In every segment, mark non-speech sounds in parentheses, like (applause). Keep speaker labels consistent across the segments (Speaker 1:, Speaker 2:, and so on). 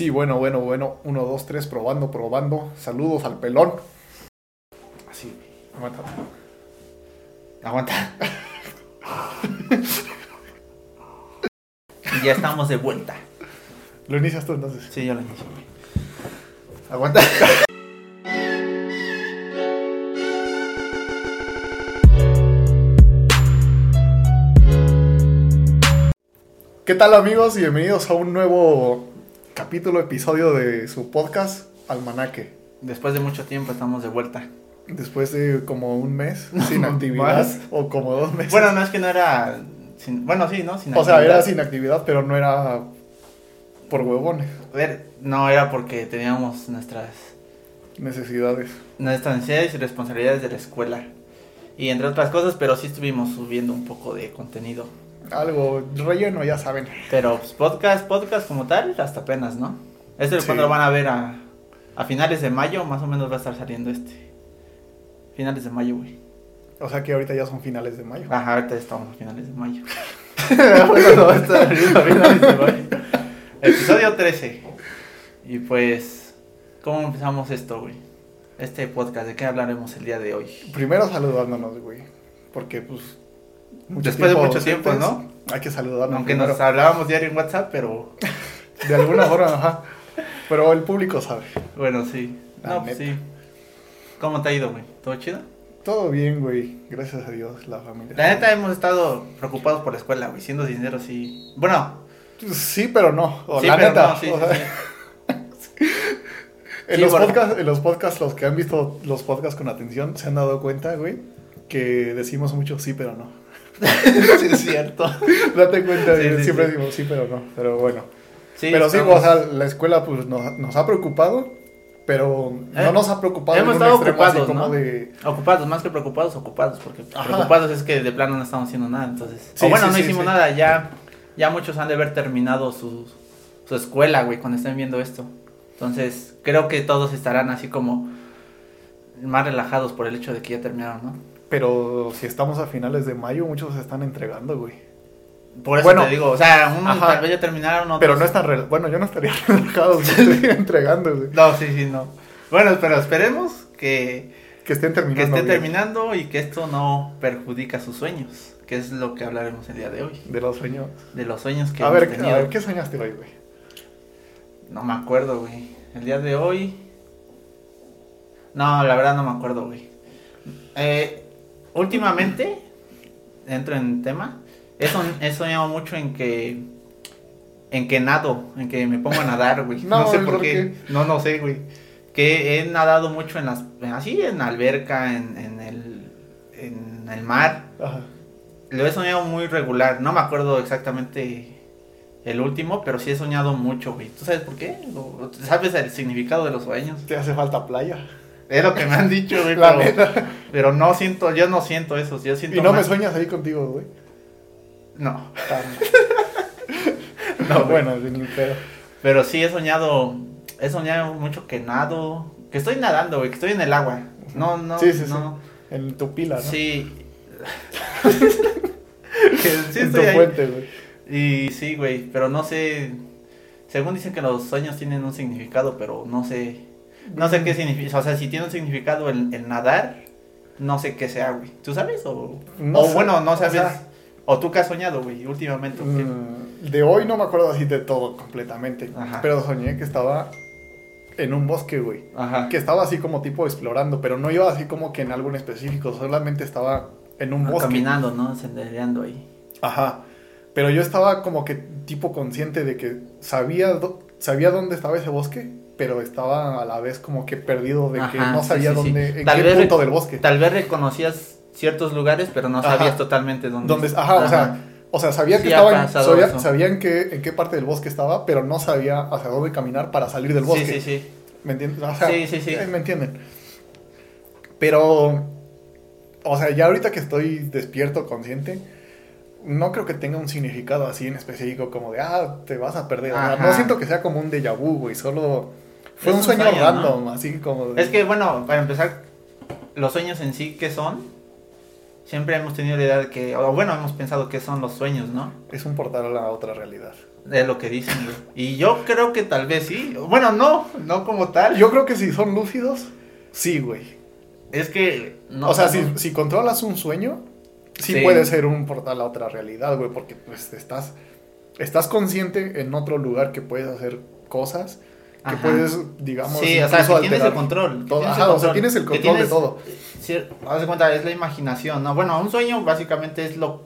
Speaker 1: Sí, bueno, bueno, bueno. Uno, dos, tres, probando, probando. Saludos al pelón. Así, aguanta.
Speaker 2: Aguanta. y ya estamos de vuelta.
Speaker 1: Lo inicias tú entonces.
Speaker 2: Sí, yo lo inicio.
Speaker 1: Aguanta. ¿Qué tal amigos? Bienvenidos a un nuevo capítulo, episodio de su podcast Almanaque.
Speaker 2: Después de mucho tiempo estamos de vuelta.
Speaker 1: Después de como un mes (laughs) sin actividad o como dos meses.
Speaker 2: Bueno, no es que no era. sin- bueno, sí, ¿no? Sin
Speaker 1: o sea, era sin actividad, pero no era por huevones,
Speaker 2: A ver, no era porque teníamos nuestras,
Speaker 1: necesidades.
Speaker 2: nuestras necesidades y responsabilidades de la escuela. Y entre otras cosas, pero sí estuvimos subiendo un poco de contenido.
Speaker 1: Algo relleno, ya saben.
Speaker 2: Pero pues, podcast, podcast como tal, hasta apenas, ¿no? Este es
Speaker 1: Sí.
Speaker 2: cuando lo van a ver a, a finales de mayo, más o menos va a estar saliendo este. Finales de mayo, güey.
Speaker 1: O sea que ahorita ya son finales de mayo.
Speaker 2: Ajá, ahorita estamos a finales de mayo. (laughs) bueno, no, está finales de mayo. (laughs) Episodio 13. Y pues, ¿cómo empezamos esto, güey? Este podcast, ¿de qué hablaremos el día de hoy?
Speaker 1: Primero saludándonos, güey. Porque, pues. Mucho
Speaker 2: Después de mucho tiempo, ¿no?
Speaker 1: Hay que saludarnos.
Speaker 2: Aunque
Speaker 1: primero.
Speaker 2: nos hablábamos diario en WhatsApp, pero (laughs)
Speaker 1: De alguna forma, ajá. Pero el público sabe.
Speaker 2: bueno, sí.
Speaker 1: La
Speaker 2: No, pues sí. ¿Cómo te ha ido, güey? ¿Todo chido?
Speaker 1: Todo bien, güey. Gracias a Dios, la familia.
Speaker 2: La neta hemos estado preocupados por la escuela, güey, siendo sinceros, sí. Bueno,
Speaker 1: Sí, pero no. O
Speaker 2: sí,
Speaker 1: la
Speaker 2: pero
Speaker 1: neta.
Speaker 2: no, sí,
Speaker 1: o
Speaker 2: sí,
Speaker 1: sea,
Speaker 2: sí. (laughs)
Speaker 1: En, los
Speaker 2: bueno.
Speaker 1: podcasts, en los podcasts, los que han visto los podcasts con atención, se han dado cuenta, güey, que decimos mucho sí, pero no. (laughs)
Speaker 2: Sí, es cierto.
Speaker 1: Date cuenta,
Speaker 2: Sí, sí,
Speaker 1: siempre
Speaker 2: sí.
Speaker 1: decimos sí, pero no. Pero bueno.
Speaker 2: Sí,
Speaker 1: pero sí,
Speaker 2: estamos-
Speaker 1: o sea, la escuela pues nos, nos ha preocupado, pero no
Speaker 2: Eh,
Speaker 1: nos ha preocupado
Speaker 2: hemos estado ocupados,
Speaker 1: como
Speaker 2: ¿no?
Speaker 1: de...
Speaker 2: Ocupados, más que preocupados, ocupados, porque
Speaker 1: Ajá.
Speaker 2: preocupados es que de plano no estamos haciendo nada, entonces.
Speaker 1: Sí,
Speaker 2: o bueno,
Speaker 1: sí,
Speaker 2: no
Speaker 1: sí,
Speaker 2: hicimos
Speaker 1: sí.
Speaker 2: nada, ya, ya muchos han de haber terminado su, su escuela, güey, cuando estén viendo esto. Entonces, creo que todos estarán así como más relajados por el hecho de que ya terminaron, ¿no?
Speaker 1: Pero si estamos a finales de mayo, muchos se están entregando, güey.
Speaker 2: Por eso
Speaker 1: Bueno.
Speaker 2: te digo, o sea, unos
Speaker 1: Ajá.
Speaker 2: tal vez ya terminaron, otros...
Speaker 1: Pero no están... Bueno, yo no estaría (laughs) relajado si (laughs) estoy entregando, güey.
Speaker 2: No, sí, sí, no. Bueno, pero esperemos que,
Speaker 1: Que estén
Speaker 2: que
Speaker 1: terminando
Speaker 2: esté
Speaker 1: bien.
Speaker 2: terminando y que esto no perjudica sus sueños, que es lo que hablaremos el día de hoy.
Speaker 1: De los sueños.
Speaker 2: De los sueños que
Speaker 1: A
Speaker 2: hemos
Speaker 1: ver,
Speaker 2: tenido.
Speaker 1: a ver, ¿qué soñaste hoy, güey?
Speaker 2: No me acuerdo, güey. El día de hoy. No, la verdad no me acuerdo, güey. Eh, últimamente, entro en tema. He, soñado mucho en que. En que nado, en que me pongo a nadar, güey. (laughs) No,
Speaker 1: No,
Speaker 2: sé
Speaker 1: ¿por
Speaker 2: qué. No, no sé, güey. Que he nadado mucho en las. Así, en la alberca, en, en el. En el mar.
Speaker 1: Ajá.
Speaker 2: Lo he soñado muy regular. No me acuerdo exactamente el último, pero sí he soñado mucho, güey. ¿Tú sabes por qué? ¿O ¿Sabes el significado de los sueños?
Speaker 1: Te hace falta playa.
Speaker 2: Es lo que me han dicho, güey.
Speaker 1: La
Speaker 2: Pero,
Speaker 1: neta.
Speaker 2: pero no siento, yo no siento eso. Yo siento
Speaker 1: Y no me sueñas ahí contigo, güey.
Speaker 2: No, (laughs) no,
Speaker 1: bueno, ni pedo.
Speaker 2: Pero sí he soñado, he soñado mucho que nado, que estoy nadando, güey, que estoy en el agua. No, no,
Speaker 1: Sí, sí,
Speaker 2: no.
Speaker 1: En tu pila, ¿no?
Speaker 2: Sí. (laughs) que sí
Speaker 1: en tu
Speaker 2: ahí.
Speaker 1: fuente, güey.
Speaker 2: Y sí, güey, pero no sé. Según dicen que los sueños tienen un significado, pero no sé. No sé qué significa. O sea, si tiene un significado el, el nadar, no sé qué sea, güey. ¿Tú sabes? O,
Speaker 1: No
Speaker 2: o
Speaker 1: sé,
Speaker 2: bueno, no
Speaker 1: o
Speaker 2: sabes.
Speaker 1: sea-
Speaker 2: o tú qué has soñado, güey, últimamente.
Speaker 1: Mm, De hoy no me acuerdo así de todo completamente.
Speaker 2: Ajá.
Speaker 1: Pero soñé que estaba en un bosque, güey.
Speaker 2: Ajá.
Speaker 1: Que estaba así como tipo explorando, pero no iba así como que en algo en específico, solamente estaba en un
Speaker 2: Ah,
Speaker 1: bosque.
Speaker 2: Caminando, ¿no? Sendereando ahí.
Speaker 1: Ajá. Pero yo estaba como que tipo consciente de que sabía, sabía dónde estaba ese bosque, pero estaba a la vez como que perdido de que
Speaker 2: Ajá,
Speaker 1: no sabía
Speaker 2: sí, sí.
Speaker 1: dónde, en
Speaker 2: Tal
Speaker 1: qué
Speaker 2: vez
Speaker 1: punto del bosque.
Speaker 2: Tal vez reconocías ciertos lugares, pero no
Speaker 1: Ajá.
Speaker 2: sabías totalmente dónde.
Speaker 1: Donde, ajá, o sea, o sea, sabía que
Speaker 2: ha
Speaker 1: estaba, en,
Speaker 2: pasado
Speaker 1: sabía,
Speaker 2: eso.
Speaker 1: sabía en qué, en qué parte del bosque estaba, pero no sabía hacia dónde caminar para salir del bosque.
Speaker 2: Sí, sí, sí.
Speaker 1: ¿Me? O sea,
Speaker 2: Sí, sí, sí.
Speaker 1: eh, ¿Me entienden? Pero, o sea, ya ahorita que estoy despierto, consciente, no creo que tenga un significado así en específico como de, ah, te vas a perder. O sea,
Speaker 2: Ajá.
Speaker 1: no siento que sea como un déjà vu, güey, solo fue
Speaker 2: Es
Speaker 1: un sueño, random, así como de...
Speaker 2: Es que, bueno, para empezar, los sueños en sí, ¿qué son? siempre hemos tenido la idea de que, o bueno, hemos pensado que son los sueños, ¿no?
Speaker 1: Es un portal a la otra realidad.
Speaker 2: De lo que dicen. Y yo creo que tal vez sí. Bueno, no, no como tal.
Speaker 1: Yo creo que si son lúcidos, sí, güey.
Speaker 2: Es que. No,
Speaker 1: o sea,
Speaker 2: no-
Speaker 1: si, si controlas un sueño, sí,
Speaker 2: Sí.
Speaker 1: puede ser un portal a otra realidad, güey, porque pues estás, estás consciente en otro lugar que puedes hacer cosas, que
Speaker 2: Ajá.
Speaker 1: puedes, digamos,
Speaker 2: Sí, o sea, que tienes el control.
Speaker 1: todo.
Speaker 2: tienes el
Speaker 1: o sea, tienes el control de todo.
Speaker 2: Haz de cuenta, es la imaginación, ¿no? Bueno, un sueño básicamente es lo.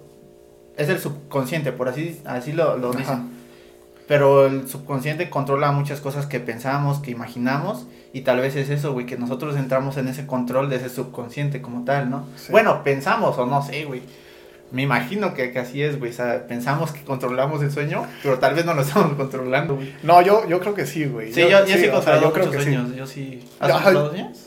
Speaker 2: Es el subconsciente, por así, así lo, lo dicen. Pero el subconsciente controla muchas cosas que pensamos, que imaginamos. Y tal vez es eso, güey, que nosotros entramos en ese control de ese subconsciente como tal, ¿no?
Speaker 1: Sí.
Speaker 2: Bueno, pensamos o no sé, güey. Me imagino que, que así es, güey. O sea, pensamos que controlamos el sueño, pero tal vez no lo estamos (laughs) controlando, güey.
Speaker 1: No, yo, yo creo que sí, güey.
Speaker 2: Sí, yo, yo sí he
Speaker 1: o sea,
Speaker 2: controlado
Speaker 1: yo creo
Speaker 2: muchos
Speaker 1: que sí.
Speaker 2: sueños. Yo sí. ¿Has controlado sueños?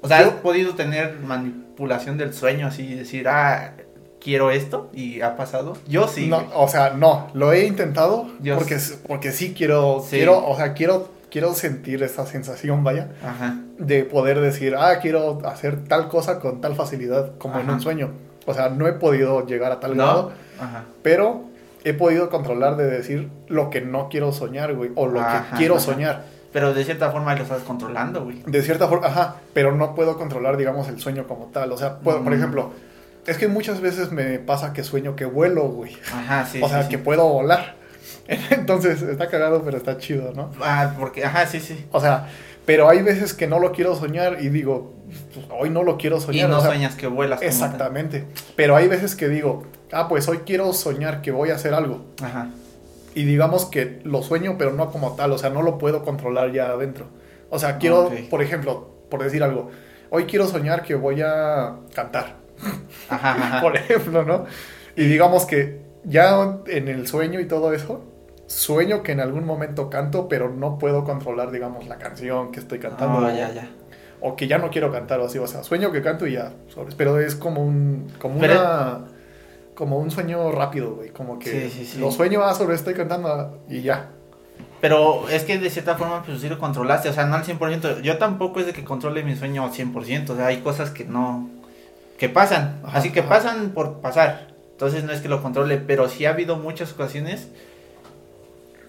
Speaker 2: O sea, ¿has podido tener manipulación del sueño así? Decir, ah, quiero esto y ha pasado. Yo sí.
Speaker 1: no,
Speaker 2: güey.
Speaker 1: o sea, no, lo he intentado
Speaker 2: Yo
Speaker 1: porque, porque sí quiero,
Speaker 2: Sí.
Speaker 1: quiero, o sea, quiero, quiero sentir esa sensación, vaya,
Speaker 2: Ajá.
Speaker 1: de poder decir, ah, quiero hacer tal cosa con tal facilidad como en un sueño. O sea, no he podido llegar a tal
Speaker 2: ¿No?
Speaker 1: grado,
Speaker 2: Ajá.
Speaker 1: pero he podido controlar de decir lo que no quiero soñar, güey, o lo
Speaker 2: Ajá,
Speaker 1: que quiero
Speaker 2: ajá.
Speaker 1: soñar.
Speaker 2: Pero de cierta forma lo estás controlando, güey.
Speaker 1: De cierta forma, ajá, pero no puedo controlar, digamos, el sueño como tal. O sea, puedo- por
Speaker 2: Mm.
Speaker 1: ejemplo, es que muchas veces me pasa que sueño que vuelo, güey.
Speaker 2: Ajá, sí.
Speaker 1: o sea,
Speaker 2: sí,
Speaker 1: que
Speaker 2: sí.
Speaker 1: puedo volar. (laughs) Entonces, está cagado, pero está chido, ¿no?
Speaker 2: Ah, porque, ajá, sí, sí.
Speaker 1: O sea, pero hay veces que no lo quiero soñar y digo, pues, hoy no lo quiero
Speaker 2: Y
Speaker 1: soñar.
Speaker 2: no
Speaker 1: o sea,
Speaker 2: sueñas que vuelas. tal.
Speaker 1: Exactamente. Pero hay veces que digo, ah, pues hoy quiero soñar que voy a hacer algo.
Speaker 2: Ajá.
Speaker 1: Y digamos que lo sueño, pero no como tal. O sea, no lo puedo controlar ya adentro. O sea, quiero, por ejemplo, por decir algo, hoy quiero soñar que voy a cantar.
Speaker 2: Ajá, ajá. (laughs)
Speaker 1: por ejemplo, ¿no? Y digamos que ya en el sueño y todo eso, sueño que en algún momento canto, pero no puedo controlar, digamos, la canción que estoy cantando.
Speaker 2: Ah, ya, ya.
Speaker 1: O que ya no quiero cantar o así, o sea, sueño que canto y ya. Pero es como un, como
Speaker 2: Pero-
Speaker 1: una, como un sueño rápido, güey, como que
Speaker 2: Sí, sí, sí.
Speaker 1: lo sueño, ah, sobre estoy cantando y ya.
Speaker 2: Pero es que de cierta forma, pues sí lo controlaste, o sea, no al 100%. Yo tampoco es de que controle mi sueño al 100%, o sea, hay cosas que no. que pasan,
Speaker 1: Ajá,
Speaker 2: así que
Speaker 1: ajá.
Speaker 2: pasan por pasar. Entonces no es que lo controle, pero sí ha habido muchas ocasiones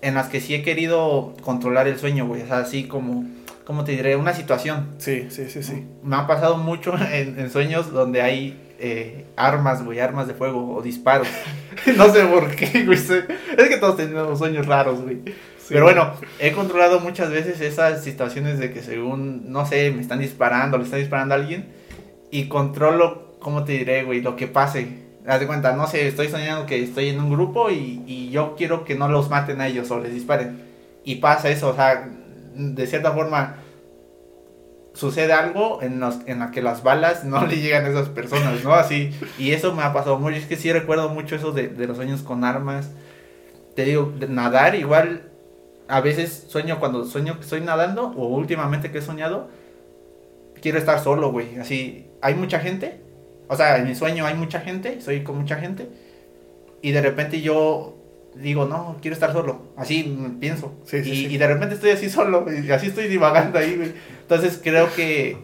Speaker 2: en las que sí he querido controlar el sueño, güey, o sea, así como. ¿Cómo te diré? Una situación.
Speaker 1: Sí, sí, sí, sí.
Speaker 2: Me ha pasado mucho (laughs) en, en sueños donde hay eh, armas, güey, armas de fuego o disparos. (laughs) no sé por qué, (laughs) güey. Es que todos tenemos sueños raros, güey.
Speaker 1: Sí.
Speaker 2: Pero bueno, he controlado muchas veces esas situaciones de que según, no sé, me están disparando, le están disparando a alguien y controlo, ¿cómo te diré, güey? Lo que pase. Haz de cuenta, no sé, estoy soñando que estoy en un grupo y, y yo quiero que no los maten a ellos o les disparen. Y pasa eso, o sea, de cierta forma sucede algo en, los, en la que las balas no (laughs) le llegan a esas personas, ¿no? Así, y eso me ha pasado mucho, es que sí recuerdo mucho eso de, de los sueños con armas. Te digo, nadar igual, a veces sueño cuando sueño que estoy nadando, o últimamente que he soñado, quiero estar solo, güey, así, hay mucha gente, o sea, en mi sueño hay mucha gente, soy con mucha gente, y de repente yo digo, no, quiero estar solo, así pienso,
Speaker 1: Sí, sí,
Speaker 2: y,
Speaker 1: sí.
Speaker 2: y de repente estoy así solo, y así estoy divagando ahí, güey. Entonces creo que,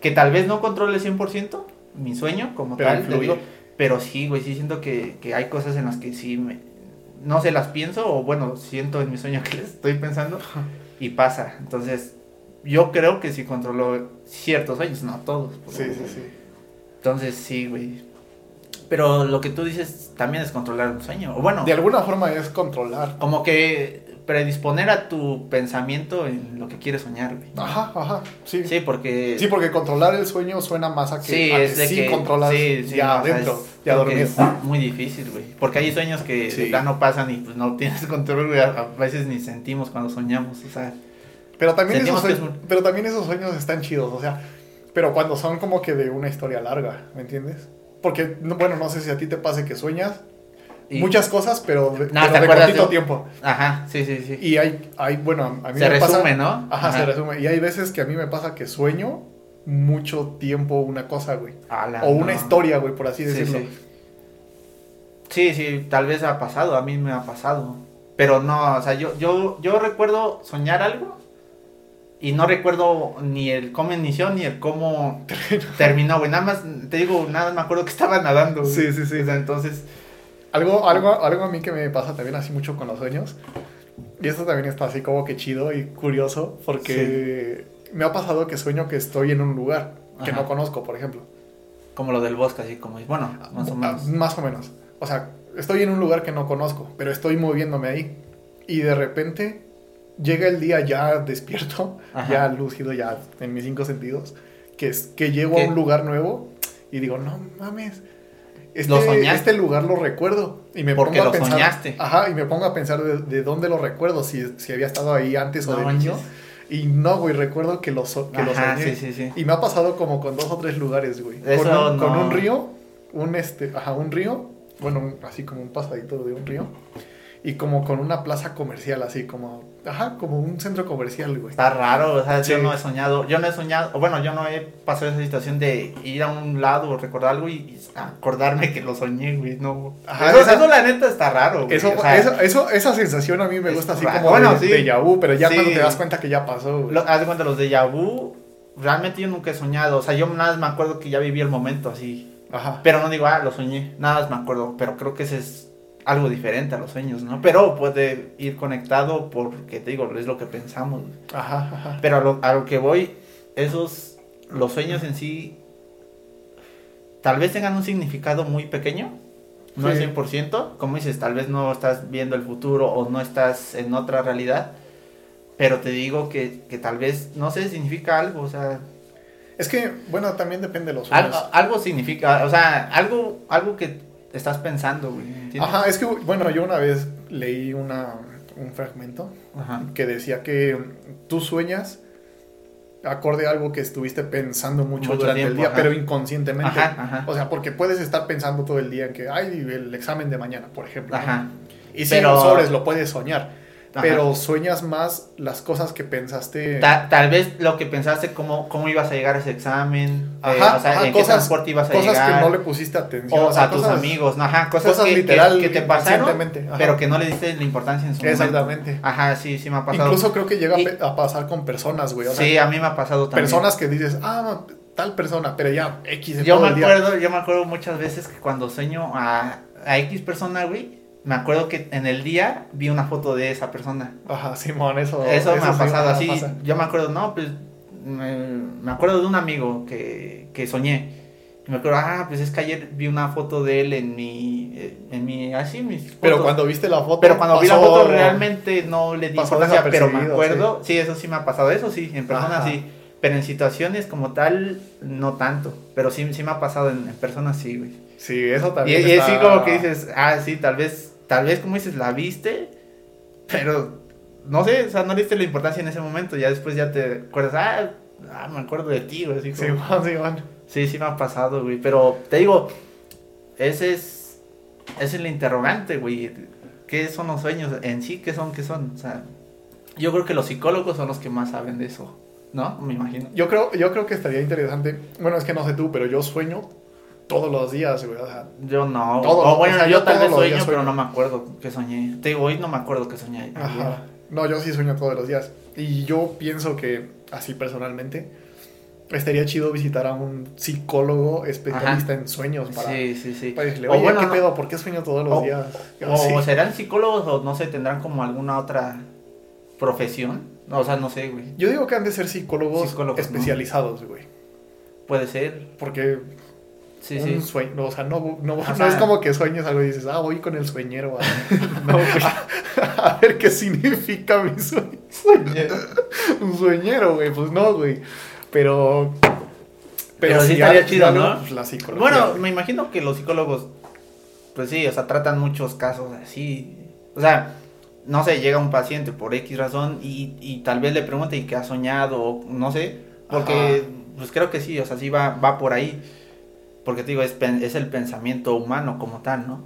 Speaker 2: que tal vez no controle 100% mi sueño como
Speaker 1: Pero
Speaker 2: tal, te digo, pero sí, güey, sí siento que, que hay cosas en las que sí me, no se las pienso, o bueno, siento en mi sueño que (laughs) les estoy pensando, y pasa. Entonces, yo creo que sí controlo ciertos sueños, no todos.
Speaker 1: Sí, sí, sí.
Speaker 2: Entonces, sí, güey. Pero lo que tú dices también es controlar un sueño. O bueno,
Speaker 1: De alguna forma es controlar.
Speaker 2: como que predisponer a tu pensamiento en lo que quieres soñar, güey.
Speaker 1: Ajá, ajá, sí.
Speaker 2: Sí, porque...
Speaker 1: Sí, porque controlar el sueño suena más a que,
Speaker 2: Sí,
Speaker 1: a
Speaker 2: es
Speaker 1: que
Speaker 2: de
Speaker 1: sí
Speaker 2: que
Speaker 1: controlas
Speaker 2: sí, sí,
Speaker 1: ya
Speaker 2: no, o sea,
Speaker 1: adentro, ya.
Speaker 2: Es muy difícil, güey. Porque hay sueños que
Speaker 1: Sí.
Speaker 2: ya no pasan y pues no tienes (laughs) control, güey. A veces ni sentimos cuando soñamos, o sea...
Speaker 1: Pero también, esos
Speaker 2: es
Speaker 1: pero también esos sueños están chidos, o sea, pero cuando son como que de una historia larga, ¿me entiendes? Porque, no- bueno, no sé si a ti te pase que sueñas
Speaker 2: y-
Speaker 1: muchas cosas, pero de,
Speaker 2: No,
Speaker 1: pero
Speaker 2: ¿te
Speaker 1: de
Speaker 2: acuerdas
Speaker 1: cortito
Speaker 2: de-
Speaker 1: tiempo.
Speaker 2: Ajá, sí, sí, sí.
Speaker 1: Y hay, hay, bueno, a mí
Speaker 2: Se
Speaker 1: me
Speaker 2: resume,
Speaker 1: pasa...
Speaker 2: ¿no?
Speaker 1: Ajá, se resume. Y hay veces que a mí me pasa que sueño mucho tiempo una cosa, güey.
Speaker 2: Ala,
Speaker 1: O una
Speaker 2: no.
Speaker 1: historia, güey, por así
Speaker 2: Sí,
Speaker 1: decirlo.
Speaker 2: sí. Sí, sí, tal vez ha pasado, a mí me ha pasado. Pero no, o sea, yo, yo, yo recuerdo soñar algo Y no recuerdo ni el cómo inició ni el cómo (laughs) terminó, güey. Nada más, te digo, nada más me acuerdo que estaba nadando. güey.
Speaker 1: Sí, sí, sí.
Speaker 2: O sea, entonces,
Speaker 1: Algo, algo, algo a mí que me pasa también así mucho con los sueños. Y esto también está así como que chido y curioso. Porque me ha pasado que sueño que estoy en un lugar que
Speaker 2: Ajá.
Speaker 1: no conozco, por ejemplo.
Speaker 2: como lo del bosque, así como, bueno, más o
Speaker 1: Ah,
Speaker 2: menos.
Speaker 1: Más o menos. O sea, estoy en un lugar que no conozco, pero estoy moviéndome ahí. Y de repente llega el día ya despierto,
Speaker 2: Ajá.
Speaker 1: ya lúcido, ya en mis cinco sentidos, que, es, que llego
Speaker 2: ¿Qué?
Speaker 1: a un lugar nuevo y digo, no mames. Este,
Speaker 2: ¿Lo
Speaker 1: este lugar lo recuerdo. Y me
Speaker 2: Porque
Speaker 1: pongo a
Speaker 2: lo
Speaker 1: pensar,
Speaker 2: soñaste.
Speaker 1: Ajá, y me pongo a pensar de, de dónde lo recuerdo, si, si había estado ahí antes o
Speaker 2: No
Speaker 1: de
Speaker 2: manches.
Speaker 1: niño. Y no, güey, recuerdo que lo, so- que lo
Speaker 2: Ajá,
Speaker 1: soñé.
Speaker 2: sí, sí, sí.
Speaker 1: Y me ha pasado como con dos o tres lugares, güey.
Speaker 2: Eso
Speaker 1: con, un, con
Speaker 2: no.
Speaker 1: un río, un este, ajá, un río, bueno, así como un pasadito de un río. Y como con una plaza comercial, así como, ajá, como un centro comercial, güey.
Speaker 2: Está raro, o sea, yo no he soñado, yo no he soñado, o bueno, yo no he pasado esa situación de ir a un lado o recordar algo y, y acordarme que lo soñé, güey, no.
Speaker 1: Ajá,
Speaker 2: eso,
Speaker 1: esa-
Speaker 2: eso la neta está raro, güey.
Speaker 1: Eso,
Speaker 2: o sea,
Speaker 1: eso, eso- esa sensación a mí me gusta así
Speaker 2: raro.
Speaker 1: como
Speaker 2: Bueno,
Speaker 1: de,
Speaker 2: sí.
Speaker 1: pero ya
Speaker 2: Sí.
Speaker 1: cuando te das cuenta que ya pasó, güey.
Speaker 2: lo- haz de cuenta los de vu, realmente yo nunca he soñado, o sea, yo nada más me acuerdo que ya viví el momento así,
Speaker 1: Ajá.
Speaker 2: pero no digo, ah, lo soñé, nada más me acuerdo, pero creo que ese es algo diferente a los sueños, ¿no? Pero puede ir conectado porque, te digo, es lo que pensamos.
Speaker 1: Ajá, ajá.
Speaker 2: Pero a lo, a lo que voy, esos, los sueños en sí, tal vez tengan un significado muy pequeño, no
Speaker 1: Sí.
Speaker 2: el 100%, como dices, tal vez no estás viendo el futuro o no estás en otra realidad, pero te digo que, que tal vez, no sé, significa algo, o sea,
Speaker 1: Es que, bueno, también depende de los
Speaker 2: algo,
Speaker 1: sueños.
Speaker 2: algo significa, o sea, algo, algo que estás pensando, güey, ¿entiendes?
Speaker 1: Ajá, es que, bueno, yo una vez leí una, un fragmento
Speaker 2: Ajá.
Speaker 1: que decía que tú sueñas acorde a algo que estuviste pensando mucho,
Speaker 2: Mucho
Speaker 1: durante el día,
Speaker 2: ajá.
Speaker 1: pero inconscientemente.
Speaker 2: Ajá, ajá.
Speaker 1: O sea, porque puedes estar pensando todo el día en que, ay, el examen de mañana, por ejemplo. ¿no? Y si
Speaker 2: Pero-
Speaker 1: lo sobres, lo puedes soñar.
Speaker 2: Ajá.
Speaker 1: Pero sueñas más las cosas que pensaste.
Speaker 2: Ta- tal vez lo que pensaste, cómo, cómo ibas a llegar a ese examen, eh,
Speaker 1: Ajá,
Speaker 2: o sea,
Speaker 1: ajá,
Speaker 2: en qué
Speaker 1: cosas-
Speaker 2: transporte ibas a
Speaker 1: cosas
Speaker 2: llegar.
Speaker 1: que no le pusiste atención.
Speaker 2: o,
Speaker 1: o sea,
Speaker 2: a tus
Speaker 1: cosas-
Speaker 2: amigos, ¿no? Ajá, cosas,
Speaker 1: cosas
Speaker 2: que, que-
Speaker 1: literal,
Speaker 2: que, te pasaron, pero que no le diste la importancia en su momento.
Speaker 1: Exactamente.
Speaker 2: Ajá, sí, sí me ha pasado.
Speaker 1: Incluso creo que llega a
Speaker 2: Y-
Speaker 1: a pasar con personas, güey. O sea,
Speaker 2: sí, a mí me ha pasado también.
Speaker 1: personas que dices, ah, tal persona, pero ya X
Speaker 2: yo
Speaker 1: todo
Speaker 2: me
Speaker 1: el día.
Speaker 2: acuerdo, yo me acuerdo muchas veces que cuando sueño a, a X persona, güey, me acuerdo que en el día vi una foto de esa persona.
Speaker 1: Ajá, Simón, eso.
Speaker 2: Eso, me ha
Speaker 1: sí,
Speaker 2: pasado así.
Speaker 1: pasa.
Speaker 2: Yo me acuerdo, no, pues me, me acuerdo de un amigo que, que soñé. Y me acuerdo, ah, pues es que ayer vi una foto de él en mi, eh, en mi, así, mis
Speaker 1: Pero cuando viste la foto.
Speaker 2: Pero cuando vi la
Speaker 1: pasó-
Speaker 2: foto realmente no le di
Speaker 1: pasó
Speaker 2: importancia, pero me acuerdo, sí. eso sí me ha pasado, eso sí, en persona
Speaker 1: Ajá.
Speaker 2: sí, pero en situaciones como tal, no tanto, pero sí, sí me ha pasado en, en persona, sí, güey.
Speaker 1: Sí, eso
Speaker 2: Y,
Speaker 1: también.
Speaker 2: y así
Speaker 1: está-
Speaker 2: como que dices, ah, sí, tal vez, tal vez como dices, la viste, pero no sé, o sea, no le diste la importancia en ese momento, ya después ya te acuerdas, ah, ah, me acuerdo de ti, güey, así como-
Speaker 1: Simón, Simón.
Speaker 2: Sí, sí me ha pasado, güey. Pero te digo, ese es. Ese es el interrogante, güey. ¿Qué son los sueños? En sí, ¿qué son? ¿Qué son? O sea, yo creo que los psicólogos son los que más saben de eso. ¿No? Me imagino.
Speaker 1: Yo creo, yo creo que estaría interesante. Bueno, es que no sé tú, pero yo sueño todos los días, güey. O sea,
Speaker 2: Yo no.
Speaker 1: Todo,
Speaker 2: o bueno,
Speaker 1: o sea,
Speaker 2: yo
Speaker 1: yo
Speaker 2: tal
Speaker 1: todos
Speaker 2: vez sueño,
Speaker 1: días
Speaker 2: pero no me acuerdo que soñé. Te digo, hoy no me acuerdo que soñé.
Speaker 1: ajá. No, yo sí sueño todos los días. Y yo pienso que, así personalmente, estaría chido visitar a un psicólogo especialista en sueños para,
Speaker 2: Sí, sí, sí.
Speaker 1: para decirle,
Speaker 2: O
Speaker 1: oye,
Speaker 2: bueno,
Speaker 1: ¿qué
Speaker 2: no-
Speaker 1: pedo? ¿Por qué sueño todos los
Speaker 2: O-
Speaker 1: días?
Speaker 2: O serán psicólogos o no sé, tendrán como alguna otra profesión. O sea, no sé, güey.
Speaker 1: Yo digo que han de ser psicólogos,
Speaker 2: Psicólogos, ¿no?
Speaker 1: especializados, güey.
Speaker 2: Puede ser.
Speaker 1: Porque
Speaker 2: Sí,
Speaker 1: un
Speaker 2: sí.
Speaker 1: sueño, o sea, no, no,
Speaker 2: O
Speaker 1: no
Speaker 2: sea-
Speaker 1: es como que sueñes algo y dices, ah, voy con el sueñero a, (laughs) no, güey. a ver qué significa mi sueño. (laughs) un sueñero, güey, pues no, güey. Pero.
Speaker 2: Pero sí
Speaker 1: si
Speaker 2: estaría chido, ¿no?
Speaker 1: pues, la psicología.
Speaker 2: Bueno,
Speaker 1: güey.
Speaker 2: me imagino que los psicólogos, pues sí, o sea, tratan muchos casos así. O sea, no sé, llega un paciente por X razón y, y tal vez le pregunte y qué ha soñado, o no sé, porque pues creo que sí, o sea, sí va, va por ahí. Porque te digo, es, es el pensamiento humano como tal, ¿no?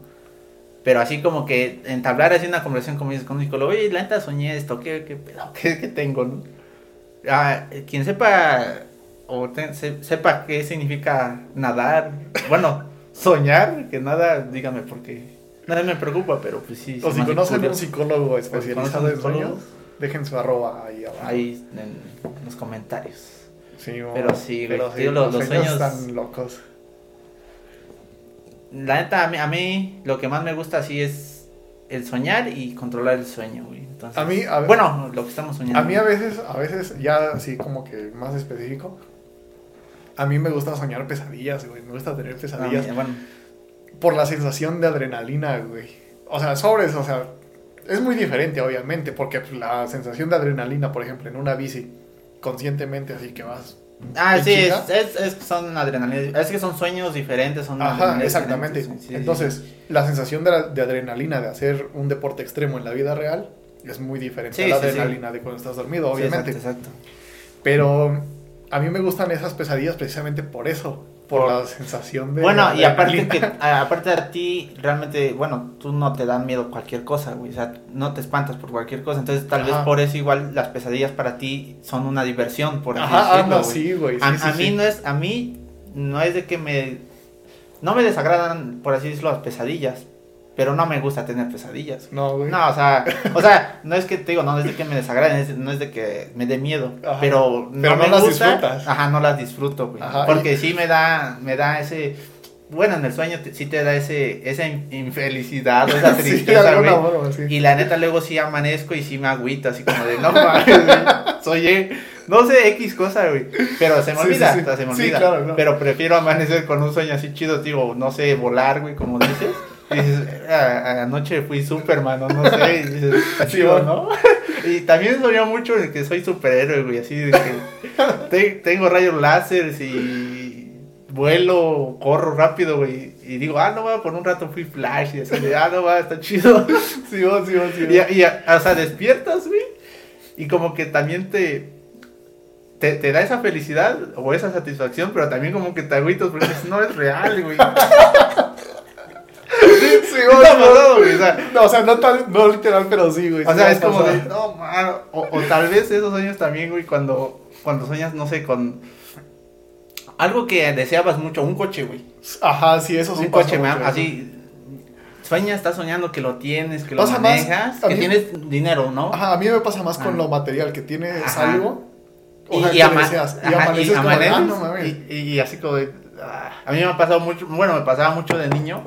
Speaker 2: Pero así como que entablar así una conversación como dices con un psicólogo, oye, la neta soñé esto, ¿qué, qué, pedo? (laughs) ¿Qué- qué tengo, no? Ah, quien sepa o te- se- sepa qué significa nadar, (laughs) bueno, soñar, que nada, dígame porque nada me preocupa, pero pues sí.
Speaker 1: O si conocen un psicólogo especializado en sueños, dejen su arroba ahí abajo.
Speaker 2: Ahí en los comentarios.
Speaker 1: Sí, mo,
Speaker 2: Pero sí,
Speaker 1: pero
Speaker 2: tío, los- los sueños-
Speaker 1: están locos.
Speaker 2: La neta, a mí, a mí lo que más me gusta así es el soñar y controlar el sueño, güey. Entonces,
Speaker 1: A mí, a ver-
Speaker 2: bueno, lo que estamos soñando.
Speaker 1: A mí a veces, a veces, ya así como que más específico, a mí me gusta soñar pesadillas, güey. Me gusta tener
Speaker 2: A mí,
Speaker 1: pesadillas
Speaker 2: bueno,
Speaker 1: por la sensación de adrenalina, güey. O sea, sobres, o sea, es muy diferente, obviamente, porque la sensación de adrenalina, por ejemplo, en una bici, conscientemente, así que vas.
Speaker 2: Ah,
Speaker 1: ¿En
Speaker 2: sí, es, es, es que son adrenalina. Es que son sueños diferentes, son
Speaker 1: Ajá, exactamente.
Speaker 2: diferentes, sí, sí,
Speaker 1: Entonces, la sensación de, la- de adrenalina de hacer un deporte extremo en la vida real es muy diferente
Speaker 2: Sí,
Speaker 1: a la adrenalina de cuando estás dormido, obviamente.
Speaker 2: exacto, exacto.
Speaker 1: Pero a mí me gustan esas pesadillas precisamente por eso, por,
Speaker 2: Por-
Speaker 1: la sensación de.
Speaker 2: Bueno, y aparte que, aparte de ti, realmente, bueno, tú no te dan miedo cualquier cosa, güey, o sea, no te espantas por cualquier cosa, entonces tal vez por eso igual las pesadillas para ti son una diversión, por así
Speaker 1: Ajá,
Speaker 2: decirlo, güey.
Speaker 1: sí, güey. sí,
Speaker 2: a,
Speaker 1: sí,
Speaker 2: a
Speaker 1: sí.
Speaker 2: mí no es, a mí no es de que me, no me desagradan, por así decirlo, las pesadillas, pero no me gusta tener pesadillas.
Speaker 1: No, güey.
Speaker 2: No, o sea, o sea, no es que te digo, no es de que me desagraden, es- no es de que me dé miedo,
Speaker 1: Ajá.
Speaker 2: pero no
Speaker 1: Pero no
Speaker 2: me
Speaker 1: las
Speaker 2: gusta,
Speaker 1: disfrutas.
Speaker 2: Ajá, no las disfruto, güey.
Speaker 1: Ajá,
Speaker 2: Porque sí me da, me da ese, bueno, en el sueño te- sí te da ese, esa in- infelicidad esa (laughs) tristeza, güey.
Speaker 1: sí.
Speaker 2: Y la neta luego sí amanezco y sí me agüito, así como de, no (laughs) mames, soy, no sé, X cosa, güey. Pero se me
Speaker 1: Sí,
Speaker 2: olvida, se me
Speaker 1: Sí,
Speaker 2: olvida.
Speaker 1: claro, claro.
Speaker 2: Pero prefiero amanecer con un sueño así chido, digo, no sé, volar, güey, como dices. Y dices, "Ah, anoche fui Superman, o no sé, y dices, está (laughs)
Speaker 1: Sí,
Speaker 2: chido,
Speaker 1: bueno.
Speaker 2: ¿no? Y también soñó mucho de que soy superhéroe, güey, así de que te- tengo rayos láser y vuelo, corro rápido, güey. Y digo, ah, no va, por un rato fui Flash y así de, ah, no va, está chido. (laughs)
Speaker 1: Sí, va, sí, va, sí, va.
Speaker 2: Y, y, o sea, despiertas, güey. Y como que también te, te, te da esa felicidad o esa satisfacción, pero también como que te agüitas porque dices, no es real, güey. (laughs)
Speaker 1: Sí,
Speaker 2: güey, o sea,
Speaker 1: No, o sea, no, tal, no literal, pero sí, güey.
Speaker 2: o sea, es como de, no, man, o, o tal vez esos sueños también, güey, cuando, cuando sueñas, no sé, con algo que deseabas mucho, un coche, güey.
Speaker 1: Ajá, sí, eso sí
Speaker 2: un coche,
Speaker 1: mucho,
Speaker 2: man, así. Sueñas, estás soñando que lo tienes, que lo
Speaker 1: Pasa
Speaker 2: manejas, que
Speaker 1: mí-
Speaker 2: tienes dinero, ¿no?
Speaker 1: Ajá, a mí me pasa más con
Speaker 2: Ah.
Speaker 1: lo material, que tienes
Speaker 2: Ajá.
Speaker 1: algo. O
Speaker 2: Y,
Speaker 1: sea,
Speaker 2: y
Speaker 1: que
Speaker 2: ama-
Speaker 1: deseas, y amaneces como de,
Speaker 2: amaneces
Speaker 1: ah, no
Speaker 2: y, y así como de, ah, a mí me ha pasado mucho, bueno, me pasaba mucho de niño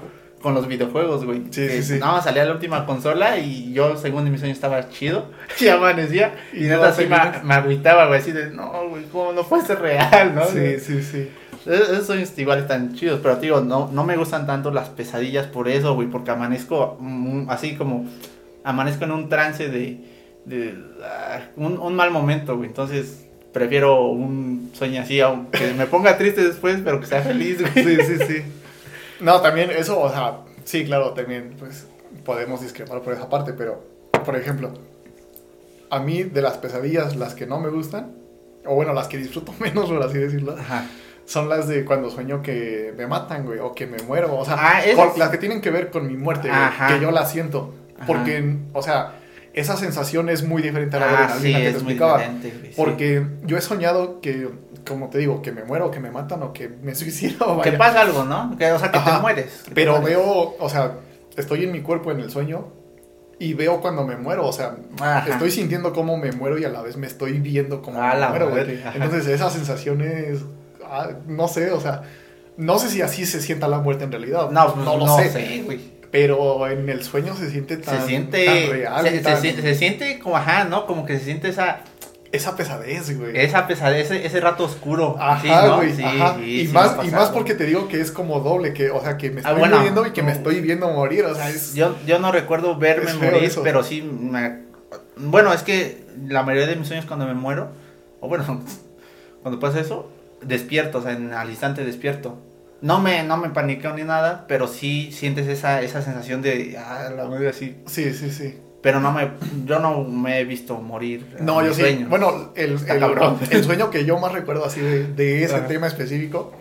Speaker 2: con los videojuegos, güey.
Speaker 1: Sí,
Speaker 2: Que
Speaker 1: sí, sí.
Speaker 2: Nada más salía la última consola y yo, según mi sueño, estaba chido. (laughs) Y amanecía. Y,
Speaker 1: no
Speaker 2: así me, me agüitaba, güey, así de, no, güey, ¿cómo no puede ser real, no?
Speaker 1: Sí, sí, sí.
Speaker 2: Es- Esos sueños igual están chidos, pero digo, no, no me gustan tanto las pesadillas por eso, güey, porque amanezco mm, así como, amanezco en un trance de, de ah, un, un mal momento, güey, entonces prefiero un sueño así, aunque me ponga triste después, pero que sea feliz, güey.
Speaker 1: Sí, sí, sí. (laughs) No, también eso, o sea, sí, claro, también, pues, podemos discrepar por esa parte, pero, por ejemplo, a mí de las pesadillas, las que no me gustan, o bueno, las que disfruto (laughs) menos, por así decirlo,
Speaker 2: Ajá.
Speaker 1: son las de cuando sueño que me matan, güey, o que me muero, o sea,
Speaker 2: Ah, esas-
Speaker 1: las que tienen que ver con mi muerte, güey, que yo la siento,
Speaker 2: Ajá.
Speaker 1: porque, o sea, esa sensación es muy diferente a la
Speaker 2: Ah, sí,
Speaker 1: adrenalina que te explicaba.
Speaker 2: diferente, güey, sí.
Speaker 1: Porque yo he soñado que, como te digo, que me muero, que me matan o que me (laughs) suicido.
Speaker 2: Que pasa algo, ¿no? Que, o sea, que te
Speaker 1: Ajá.
Speaker 2: mueres. que te
Speaker 1: Pero
Speaker 2: mueres.
Speaker 1: veo, o sea, estoy en mi cuerpo en el sueño y veo cuando me muero, o sea,
Speaker 2: Ajá.
Speaker 1: estoy sintiendo cómo me muero y a la vez me estoy viendo cómo
Speaker 2: A
Speaker 1: me
Speaker 2: la
Speaker 1: muero, güey. Entonces esa sensación es, ah, no sé, o sea, no sé si así se sienta la muerte en realidad.
Speaker 2: No, pues,
Speaker 1: no
Speaker 2: no,
Speaker 1: lo sé.
Speaker 2: sé, güey.
Speaker 1: Pero en el sueño se siente tan,
Speaker 2: Se siente,
Speaker 1: tan real.
Speaker 2: se, se
Speaker 1: tan-
Speaker 2: siente- se siente como, ajá, ¿no? Como que se siente esa,
Speaker 1: esa pesadez, güey.
Speaker 2: esa pesadez, ese, ese rato oscuro.
Speaker 1: Ajá,
Speaker 2: sí, ¿no?
Speaker 1: güey,
Speaker 2: Sí,
Speaker 1: ajá.
Speaker 2: sí,
Speaker 1: y más, y más porque te digo que es como doble, que, o sea, que me
Speaker 2: Ah,
Speaker 1: estoy
Speaker 2: bueno,
Speaker 1: muriendo y que me estoy viendo morir, o sea, es...
Speaker 2: Yo, yo no recuerdo verme morir,
Speaker 1: eso.
Speaker 2: pero sí me... Bueno, es que la mayoría de mis sueños cuando me muero, o bueno, (laughs) cuando pasa eso, despierto, o sea, en, al instante despierto. No me, no me paniqueo ni nada, pero sí sientes esa, esa sensación de, ah, la madre así.
Speaker 1: Sí, sí, sí.
Speaker 2: Pero no me, yo no me he visto morir.
Speaker 1: No, yo sí.
Speaker 2: sueños.
Speaker 1: Bueno, el, el- sueño que yo más recuerdo así de, de ese
Speaker 2: Ajá.
Speaker 1: tema específico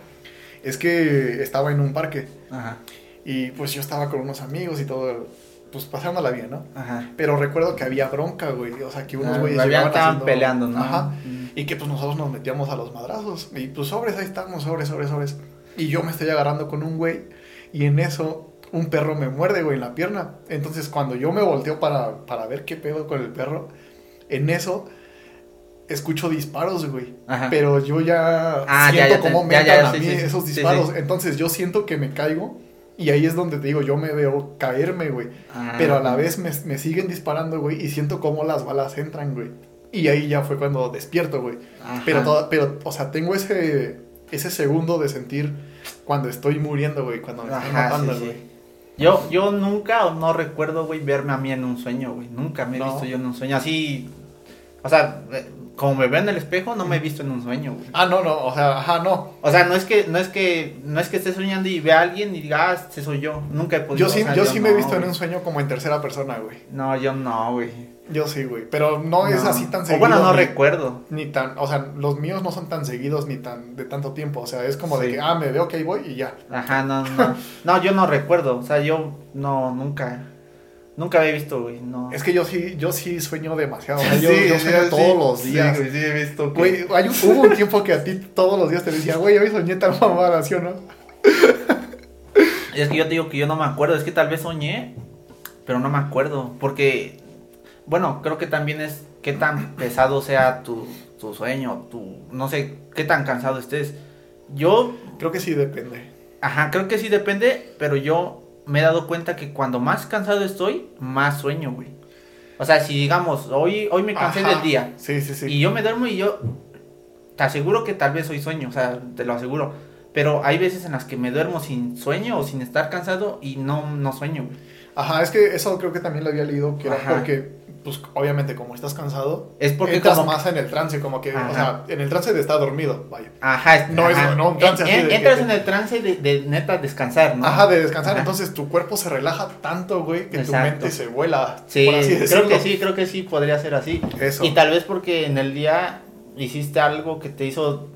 Speaker 1: es que estaba en un parque
Speaker 2: Ajá,
Speaker 1: y pues yo estaba con unos amigos y todo, pues pasándola bien, ¿no?
Speaker 2: ajá.
Speaker 1: Pero recuerdo que había bronca, güey. O sea, que unos
Speaker 2: Ah,
Speaker 1: güeyes
Speaker 2: estaban
Speaker 1: haciendo-
Speaker 2: peleando, ¿no?
Speaker 1: Ajá.
Speaker 2: Mm.
Speaker 1: Y que pues nosotros nos metíamos a los madrazos. Y pues sobres, ahí estamos, sobres, sobres, sobres. Y yo me estoy agarrando con un güey. Y en eso un perro me muerde, güey, en la pierna. Entonces cuando yo me volteo para, para ver qué pedo con el perro, en eso escucho disparos, güey.
Speaker 2: Ajá.
Speaker 1: Pero yo ya
Speaker 2: Ah,
Speaker 1: siento
Speaker 2: ya
Speaker 1: cómo me
Speaker 2: ya,
Speaker 1: entran a
Speaker 2: sí,
Speaker 1: mí
Speaker 2: sí,
Speaker 1: esos disparos.
Speaker 2: sí.
Speaker 1: Entonces yo siento que me caigo y ahí es donde te digo, yo me veo caerme, güey.
Speaker 2: Ah.
Speaker 1: Pero a la vez me, me siguen disparando, güey, y siento cómo las balas entran, güey. Y ahí ya fue cuando despierto, güey. Pero, toda- pero, o sea, tengo ese, ese segundo de sentir cuando estoy muriendo, güey, cuando me estoy matando,
Speaker 2: sí, sí.
Speaker 1: güey.
Speaker 2: Yo, yo nunca o no recuerdo, güey, verme a mí en un sueño, güey. Nunca me he
Speaker 1: No.
Speaker 2: visto yo en un sueño. Así, o sea, eh, como me veo en el espejo, no me he visto en un sueño, güey.
Speaker 1: Ah, no, no, o sea, ajá, no.
Speaker 2: O sea, no es que, no es que, no es que esté soñando y vea a alguien y diga, ah, ese soy yo. Nunca he podido.
Speaker 1: Yo sí,
Speaker 2: o sea,
Speaker 1: yo sí me he visto en un sueño como en tercera persona, güey.
Speaker 2: No, yo no, güey.
Speaker 1: Yo sí, güey. Pero no, es así tan
Speaker 2: O
Speaker 1: seguido.
Speaker 2: bueno, no
Speaker 1: ni-
Speaker 2: recuerdo.
Speaker 1: Ni tan, o sea, los míos no son tan seguidos ni tan de tanto tiempo. O sea, es como de que, ah, me veo que ahí voy y ya.
Speaker 2: Ajá, no, no. No, yo no recuerdo. O sea, yo no, nunca. Nunca había visto, güey. No.
Speaker 1: Es que yo sí, yo sí sueño demasiado. O (laughs) yo,
Speaker 2: Sí,
Speaker 1: yo sueño
Speaker 2: sí.
Speaker 1: todos los días.
Speaker 2: Sí, güey, sí he visto
Speaker 1: Güey, hay hubo un tiempo que a ti todos los días te decía, güey, hoy soñé tal mamada, ¿sí o no? (laughs)
Speaker 2: Es que yo te digo que yo no me acuerdo, es que tal vez soñé, pero no me acuerdo, porque, bueno, creo que también es qué tan pesado sea tu, tu sueño, tu, no sé, qué tan cansado estés. Yo,
Speaker 1: Creo que sí depende.
Speaker 2: ajá, creo que sí depende, pero yo me he dado cuenta que cuando más cansado estoy, más sueño, güey. O sea, si digamos, hoy, hoy me cansé
Speaker 1: Ajá.
Speaker 2: del día,
Speaker 1: Sí, sí, sí.
Speaker 2: y yo me duermo y yo te aseguro que tal vez soy sueño, o sea, te lo aseguro. Pero hay veces en las que me duermo sin sueño o sin estar cansado y no, no sueño, güey.
Speaker 1: Ajá, es que eso creo que también lo había leído, que era porque, pues, obviamente, como estás cansado,
Speaker 2: Es porque
Speaker 1: entras
Speaker 2: como-
Speaker 1: más en el trance, como que,
Speaker 2: Ajá.
Speaker 1: o sea, en el trance de estar dormido, vaya.
Speaker 2: Ajá, es-
Speaker 1: No es-
Speaker 2: ajá.
Speaker 1: no un trance
Speaker 2: En-
Speaker 1: así de
Speaker 2: Entras en el trance de, de neta descansar, ¿no?
Speaker 1: Ajá, de descansar,
Speaker 2: Ajá.
Speaker 1: entonces tu cuerpo se relaja tanto, güey, que tu mente se vuela,
Speaker 2: Sí,
Speaker 1: por así
Speaker 2: creo que sí, creo que sí podría ser así.
Speaker 1: Eso.
Speaker 2: Y tal vez porque en el día hiciste algo que te hizo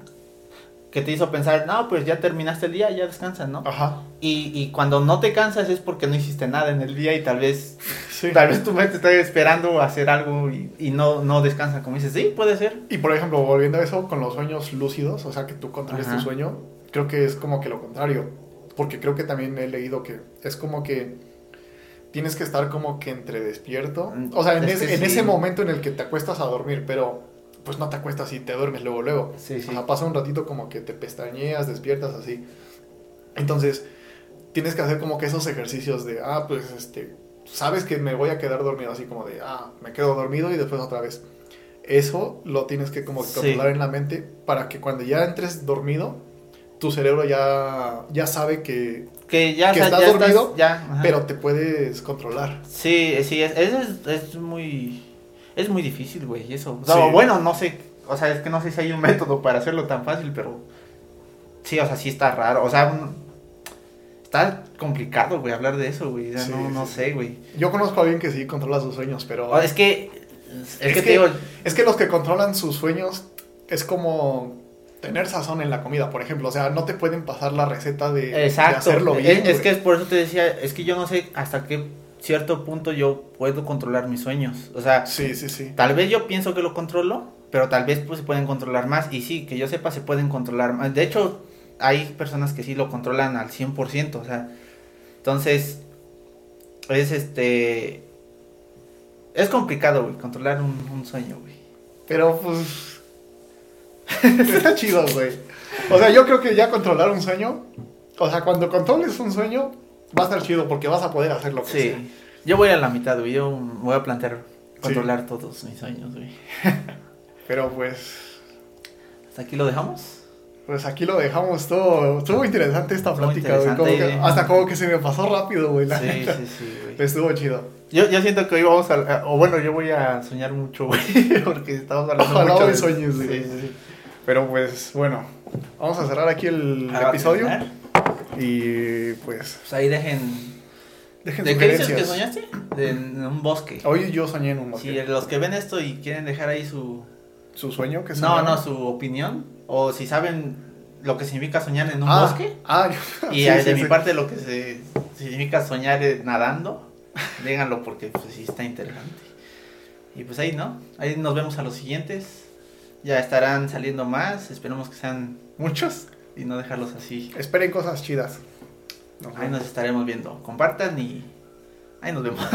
Speaker 2: que te hizo pensar, no, pues ya terminaste el día, ya descansas, ¿no?
Speaker 1: Ajá,
Speaker 2: Y, y cuando no te cansas es porque no hiciste nada en el día y tal vez (laughs)
Speaker 1: sí.
Speaker 2: tal vez tu mente está esperando hacer algo y, y no, no descansa, como dices, sí, puede ser.
Speaker 1: Y por ejemplo, volviendo a eso, con los sueños lúcidos, o sea, que tú controles
Speaker 2: Ajá.
Speaker 1: tu sueño, creo que es como que lo contrario. Porque creo que también he leído que es como que tienes que estar como que entre despierto. O sea, en,
Speaker 2: Es
Speaker 1: en
Speaker 2: sí.
Speaker 1: ese momento en el que te acuestas a dormir, pero pues no te acuestas y te duermes luego, luego.
Speaker 2: Sí, sí.
Speaker 1: O sea, pasa un ratito como que te pestañeas, despiertas así. Entonces, tienes que hacer como que esos ejercicios de, ah, pues este, sabes que me voy a quedar dormido, así como de, ah, me quedo dormido y después otra vez. Eso lo tienes que como que
Speaker 2: Sí.
Speaker 1: controlar en la mente para que cuando ya entres dormido, tu cerebro ya, ya sabe que,
Speaker 2: Que ya,
Speaker 1: Que estás
Speaker 2: ya
Speaker 1: dormido,
Speaker 2: ya,
Speaker 1: pero te puedes controlar.
Speaker 2: Sí, sí, es, es, es muy. Es muy difícil, güey, eso. O sea,
Speaker 1: Sí.
Speaker 2: bueno, no sé. O sea, es que no sé si hay un método para hacerlo tan fácil, pero. Sí, o sea, sí está raro. O sea, un- está complicado, güey, hablar de eso, güey. O sea,
Speaker 1: Sí,
Speaker 2: no, no sé, güey.
Speaker 1: Yo conozco a alguien que sí controla sus sueños, pero...
Speaker 2: O- Es que. Es,
Speaker 1: Es
Speaker 2: que,
Speaker 1: que-
Speaker 2: te digo.
Speaker 1: Es que los que controlan sus sueños es como tener sazón en la comida, por ejemplo. O sea, no te pueden pasar la receta de, hacerlo
Speaker 2: es,
Speaker 1: bien.
Speaker 2: es
Speaker 1: güey.
Speaker 2: que es por eso te decía, es que yo no sé hasta qué cierto punto yo puedo controlar mis sueños. O sea,
Speaker 1: Sí, sí, sí.
Speaker 2: Tal vez yo pienso que lo controlo, pero tal vez pues se pueden controlar más. Y sí, que yo sepa, se pueden controlar más. De hecho, hay personas que sí lo controlan al 100%. O sea, entonces, es este... Es complicado, güey, controlar un, un sueño, güey.
Speaker 1: Pero pues... (laughs) está chido, güey. O sea, yo creo que ya controlar un sueño... O sea, cuando controles un sueño, va a estar chido porque vas a poder hacer lo que sea.
Speaker 2: Sí. Yo voy a la mitad, güey. Yo voy a plantear controlar todos mis sueños, güey. (laughs)
Speaker 1: Pero pues...
Speaker 2: ¿Hasta aquí lo dejamos?
Speaker 1: Pues aquí lo dejamos todo. Estuvo interesante esta
Speaker 2: Estuvo
Speaker 1: plática, güey. Como
Speaker 2: interesante.
Speaker 1: que- hasta como que se me pasó rápido, güey. la
Speaker 2: Sí,
Speaker 1: neta.
Speaker 2: sí, sí, güey.
Speaker 1: Estuvo chido.
Speaker 2: Yo, yo siento que hoy vamos a... O bueno, yo voy a soñar mucho, güey. (laughs) Porque estamos hablando
Speaker 1: Ojalá
Speaker 2: mucho
Speaker 1: hoy
Speaker 2: de-
Speaker 1: sueñes, güey.
Speaker 2: Sí, sí, sí.
Speaker 1: Pero pues bueno, vamos a cerrar aquí el
Speaker 2: Para
Speaker 1: episodio. Y pues
Speaker 2: Pues ahí dejen...
Speaker 1: dejen
Speaker 2: ¿De qué dices que soñaste? De, en un bosque.
Speaker 1: Hoy yo soñé en un
Speaker 2: Si
Speaker 1: bosque.
Speaker 2: los que ven esto y quieren dejar ahí su...
Speaker 1: ¿Su sueño? que
Speaker 2: No, no, su opinión. O si saben lo que significa soñar en un
Speaker 1: ah,
Speaker 2: bosque.
Speaker 1: Ah, yo-
Speaker 2: Y
Speaker 1: sí,
Speaker 2: de
Speaker 1: sí,
Speaker 2: mi
Speaker 1: sí.
Speaker 2: parte lo que se significa soñar nadando, díganlo porque pues sí está interesante. Y pues ahí, ¿no? Ahí nos vemos a los siguientes. Ya estarán saliendo más, esperemos que sean muchos y no dejarlos así.
Speaker 1: Esperen cosas chidas. Nos
Speaker 2: Ahí
Speaker 1: vemos.
Speaker 2: nos estaremos viendo. Compartan y ahí nos vemos. (laughs)